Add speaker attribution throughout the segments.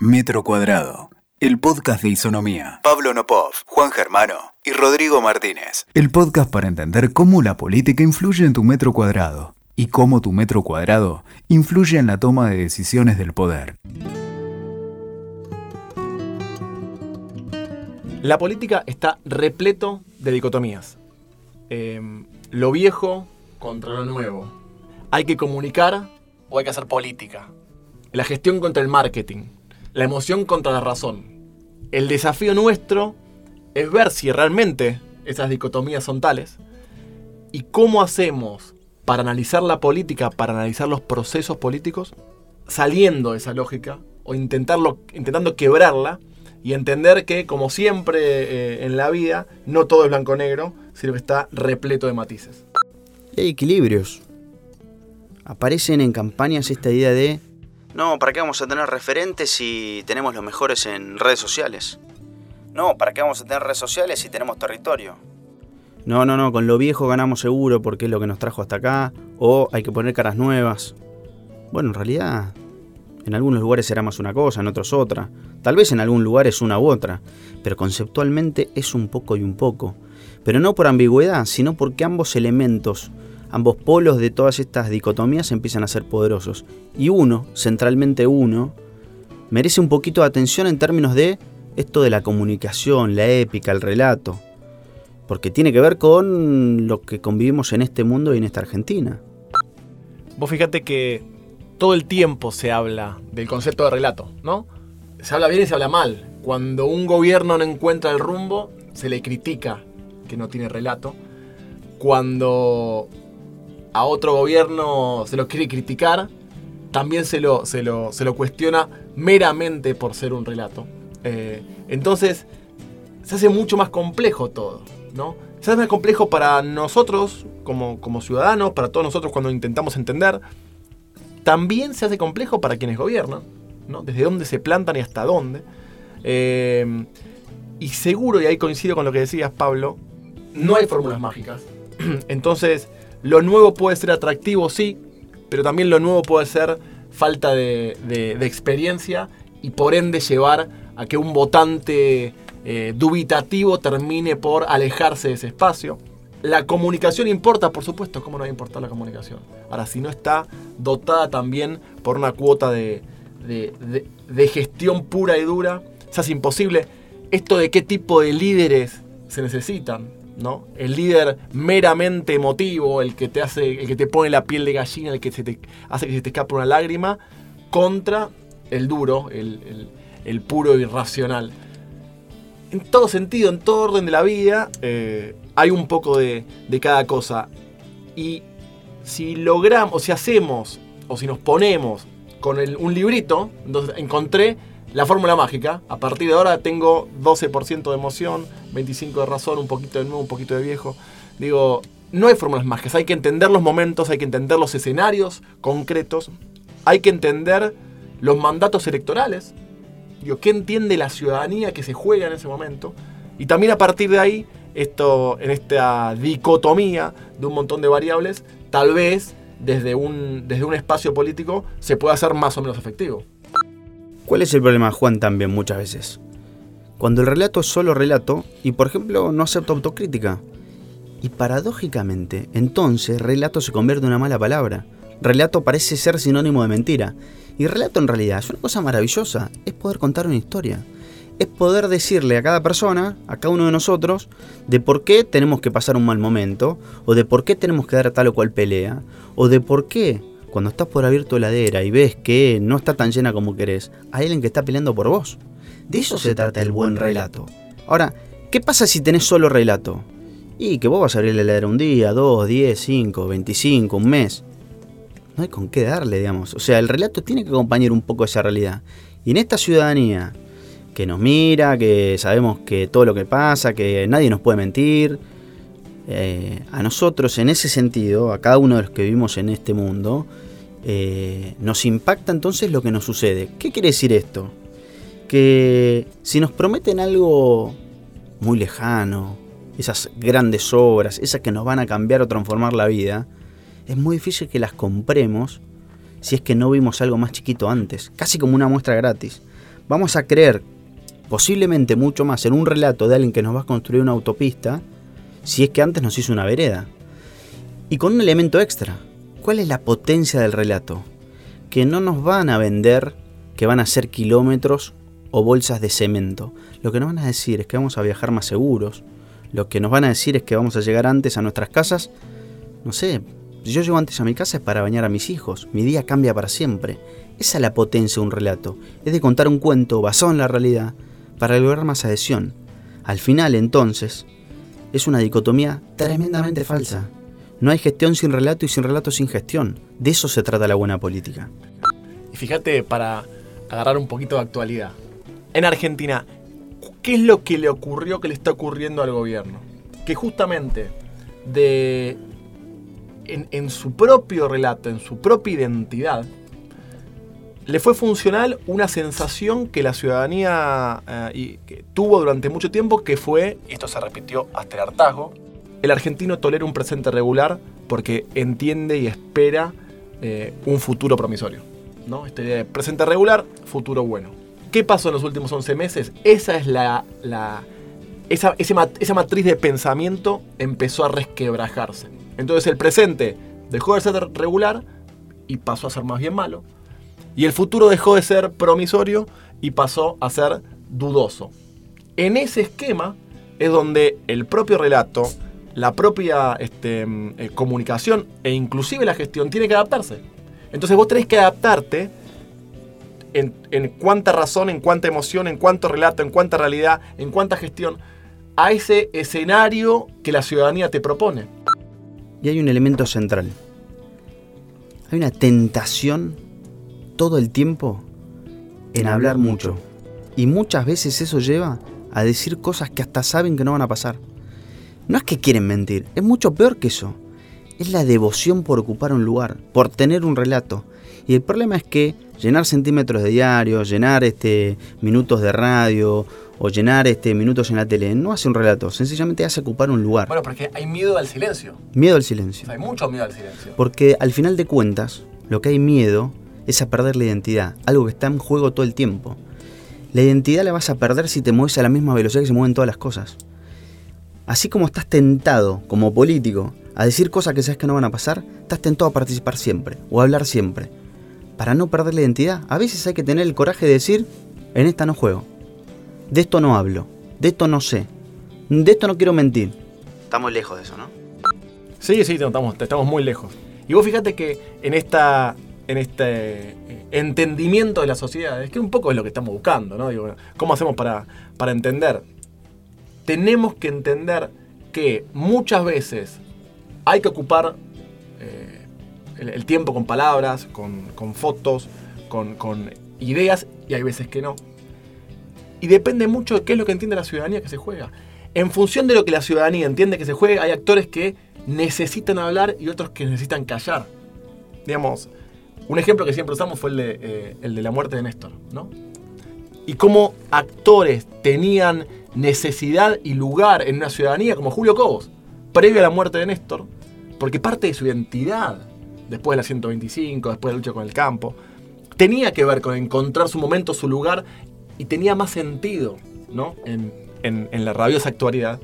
Speaker 1: Metro Cuadrado, el podcast de Isonomía. Pablo Nopov, Juan Germano y Rodrigo Martínez. El podcast para entender cómo la política influye en tu metro cuadrado y cómo tu metro cuadrado influye en la toma de decisiones del poder.
Speaker 2: La política está repleto de dicotomías. Em, lo viejo contra lo nuevo. Hay que comunicar o hay que hacer política. La gestión contra el marketing. La emoción contra la razón. El desafío nuestro es ver si realmente esas dicotomías son tales y cómo hacemos para analizar la política, para analizar los procesos políticos, saliendo de esa lógica o intentarlo, intentando quebrarla y entender que, como siempre eh, en la vida, no todo es blanco-negro, sino que está repleto de matices.
Speaker 3: Hay equilibrios. Aparecen en campañas esta idea de, no, ¿para qué vamos a tener referentes si tenemos los mejores en redes sociales? No, ¿para qué vamos a tener redes sociales si tenemos territorio? No, no, no, con lo viejo ganamos seguro porque es lo que nos trajo hasta acá, o hay que poner caras nuevas. Bueno, en realidad, en algunos lugares será más una cosa, en otros otra. Tal vez en algún lugar es una u otra, pero conceptualmente es un poco y un poco. Pero no por ambigüedad, sino porque ambos elementos, ambos polos de todas estas dicotomías empiezan a ser poderosos. Y uno, centralmente uno, merece un poquito de atención en términos de esto de la comunicación, la épica, el relato. Porque tiene que ver con lo que convivimos en este mundo y en esta Argentina.
Speaker 2: Vos fíjate que todo el tiempo se habla del concepto de relato, ¿no? se habla bien y se habla mal. Cuando un gobierno no encuentra el rumbo, se le critica que no tiene relato. Cuando a otro gobierno se lo quiere criticar, también se lo, se lo, cuestiona meramente por ser un relato. Eh, entonces, se hace mucho más complejo todo, ¿no? Se hace más complejo para nosotros, como, como ciudadanos, para todos nosotros cuando intentamos entender. También se hace complejo para quienes gobiernan desde dónde se plantan y hasta dónde. Eh, y seguro, y ahí coincido con lo que decías, Pablo, no hay fórmulas mágicas. Entonces, lo nuevo puede ser atractivo, sí, pero también lo nuevo puede ser falta de, experiencia y por ende llevar a que un votante eh, dubitativo termine por alejarse de ese espacio. La comunicación importa, por supuesto, ¿cómo no va a importar la comunicación? Ahora, si no está dotada también por una cuota de, de, gestión pura y dura, se hace imposible. Esto de qué tipo de líderes se necesitan, ¿no? El líder meramente emotivo, el que te hace, el que te pone la piel de gallina, el que hace que se te escape una lágrima, contra el duro, el, puro y racional. En todo sentido, en todo orden de la vida, eh, hay un poco de, de cada cosa. Y si logramos, o si hacemos, o si nos ponemos con un librito, entonces encontré la fórmula mágica. A partir de ahora tengo 12% de emoción, 25% de razón, un poquito de nuevo, un poquito de viejo. Digo, no hay fórmulas mágicas, hay que entender los momentos, hay que entender los escenarios concretos, hay que entender los mandatos electorales. Digo, ¿qué entiende la ciudadanía que se juega en ese momento? Y también a partir de ahí, esto, en esta dicotomía de un montón de variables, tal vez desde un, desde un espacio político se puede hacer más o menos efectivo.
Speaker 3: ¿Cuál es el problema, Juan, también muchas veces? Cuando el relato es solo relato y, por ejemplo, no acepta autocrítica. Y paradójicamente, entonces, relato se convierte en una mala palabra. Relato parece ser sinónimo de mentira. Y relato en realidad es una cosa maravillosa, es poder contar una historia es poder decirle a cada persona, a cada uno de nosotros, de por qué tenemos que pasar un mal momento, o de por qué tenemos que dar tal o cual pelea, o de por qué cuando estás por abrir tu heladera y ves que no está tan llena como querés, hay alguien que está peleando por vos. De eso se trata el buen relato. Ahora, ¿qué pasa si tenés solo relato? Y que vos vas a abrir la heladera un día, dos, diez, cinco, veinticinco, un mes. No hay con qué darle, digamos. O sea, el relato tiene que acompañar un poco esa realidad. Y en esta ciudadanía que nos mira, que sabemos que todo lo que pasa, que nadie nos puede mentir. Eh, a nosotros, en ese sentido, a cada uno de los que vivimos en este mundo, eh, nos impacta entonces lo que nos sucede. ¿Qué quiere decir esto? Que si nos prometen algo muy lejano, esas grandes obras, esas que nos van a cambiar o transformar la vida, es muy difícil que las compremos si es que no vimos algo más chiquito antes, casi como una muestra gratis. Vamos a creer posiblemente mucho más en un relato de alguien que nos va a construir una autopista si es que antes nos hizo una vereda. Y con un elemento extra. ¿Cuál es la potencia del relato? Que no nos van a vender que van a ser kilómetros o bolsas de cemento. Lo que nos van a decir es que vamos a viajar más seguros. Lo que nos van a decir es que vamos a llegar antes a nuestras casas. No sé, si yo llego antes a mi casa es para bañar a mis hijos. Mi día cambia para siempre. Esa es la potencia de un relato. Es de contar un cuento basado en la realidad para lograr más adhesión. Al final, entonces, es una dicotomía tremendamente falsa. No hay gestión sin relato y sin relato sin gestión. De eso se trata la buena política.
Speaker 2: Y fíjate, para agarrar un poquito de actualidad. En Argentina, ¿qué es lo que le ocurrió, que le está ocurriendo al gobierno? Que justamente de, en, su propio relato, en su propia identidad, le fue funcional una sensación que la ciudadanía eh, tuvo durante mucho tiempo, que fue, y esto se repitió hasta el hartazgo, el argentino tolera un presente regular porque entiende y espera eh, un futuro promisorio. ¿no? Esta idea de presente regular, futuro bueno. ¿Qué pasó en los últimos 11 meses? Esa es la, esa, esa matriz de pensamiento empezó a resquebrajarse. Entonces el presente dejó de ser regular y pasó a ser más bien malo. Y el futuro dejó de ser promisorio y pasó a ser dudoso. En ese esquema es donde el propio relato, la propia este, mm, eh, comunicación e inclusive la gestión tiene que adaptarse. Entonces vos tenés que adaptarte en, cuánta razón, en cuánta emoción, en cuánto relato, en cuánta realidad, en cuánta gestión, a ese escenario que la ciudadanía te propone.
Speaker 3: Y hay un elemento central. Hay una tentación todo el tiempo en hablar mucho. Y muchas veces eso lleva a decir cosas que hasta saben que no van a pasar. No es que quieren mentir, es mucho peor que eso es la devoción por ocupar un lugar, por tener un relato. Y el problema es que llenar centímetros de diario, llenar este, minutos de radio o llenar este, minutos en la tele no hace un relato, sencillamente hace ocupar un lugar.
Speaker 2: Bueno, porque hay miedo al silencio.
Speaker 3: Miedo al silencio.
Speaker 2: hay mucho miedo al silencio.
Speaker 3: Porque al final de cuentas, lo que hay miedo es a perder la identidad, algo que está en juego todo el tiempo. La identidad la vas a perder si te mueves a la misma velocidad que se mueven todas las cosas. Así como estás tentado como político a decir cosas que sabes que no van a pasar, estás tentado a participar siempre o a hablar siempre. Para no perder la identidad, a veces hay que tener el coraje de decir, en esta no juego, de esto no hablo, de esto no sé, de esto no quiero mentir. Estamos lejos de eso, ¿no?
Speaker 2: Sí, sí, estamos, estamos muy lejos. Y vos fíjate que en esta en este eh, entendimiento de la sociedad, es que un poco es lo que estamos buscando, ¿no? Digo, ¿cómo hacemos para, para entender? Tenemos que entender que muchas veces hay que ocupar eh, el, tiempo con palabras, con, fotos, con, ideas, y hay veces que no. Y depende mucho de qué es lo que entiende la ciudadanía que se juega. En función de lo que la ciudadanía entiende que se juega, hay actores que necesitan hablar y otros que necesitan callar. Digamos, un ejemplo que siempre usamos fue el de, eh, el de la muerte de Néstor, ¿no? Y cómo actores tenían necesidad y lugar en una ciudadanía como Julio Cobos previo a la muerte de Néstor, porque parte de su identidad, después de la 125, después de la lucha con el campo, tenía que ver con encontrar su momento, su lugar, y tenía más sentido ¿no? en, la rabiosa actualidad.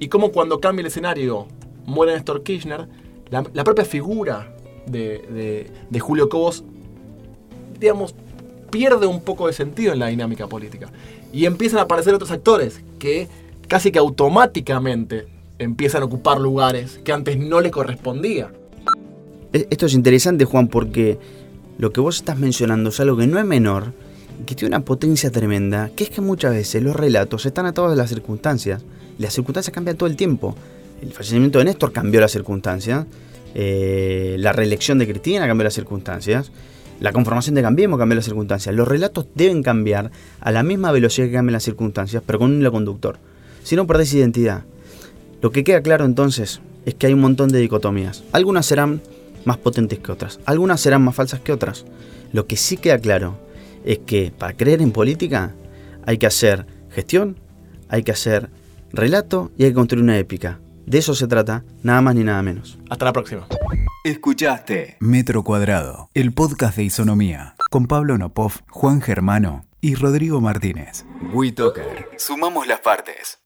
Speaker 2: Y como cuando cambia el escenario, muere Néstor Kirchner, la, propia figura de, de Julio Cobos, digamos, pierde un poco de sentido en la dinámica política. Y empiezan a aparecer otros actores que casi que automáticamente empiezan a ocupar lugares que antes no le correspondía.
Speaker 3: E, esto es interesante, Juan, porque lo que vos estás mencionando es algo que no es menor, que tiene una potencia tremenda, que es que muchas veces los relatos están atados a las circunstancias, y las circunstancias cambian todo el tiempo. El fallecimiento de Néstor cambió las circunstancias, eh, la reelección de Cristina cambió las circunstancias, la conformación de Cambiemos cambió las circunstancias. Los relatos deben cambiar a la misma velocidad que cambian las circunstancias, pero con un hilo conductor. Si no perdés identidad, lo que queda claro entonces es que hay un montón de dicotomías. Algunas serán más potentes que otras, algunas serán más falsas que otras. Lo que sí queda claro es que para creer en política hay que hacer gestión, hay que hacer relato y hay que construir una épica. De eso se trata, nada más ni nada menos.
Speaker 2: Hasta la próxima.
Speaker 1: Escuchaste Metro Cuadrado, el podcast de Isonomía, con Pablo Nopov, Juan Germano y Rodrigo Martínez. WeToker. Sumamos las partes.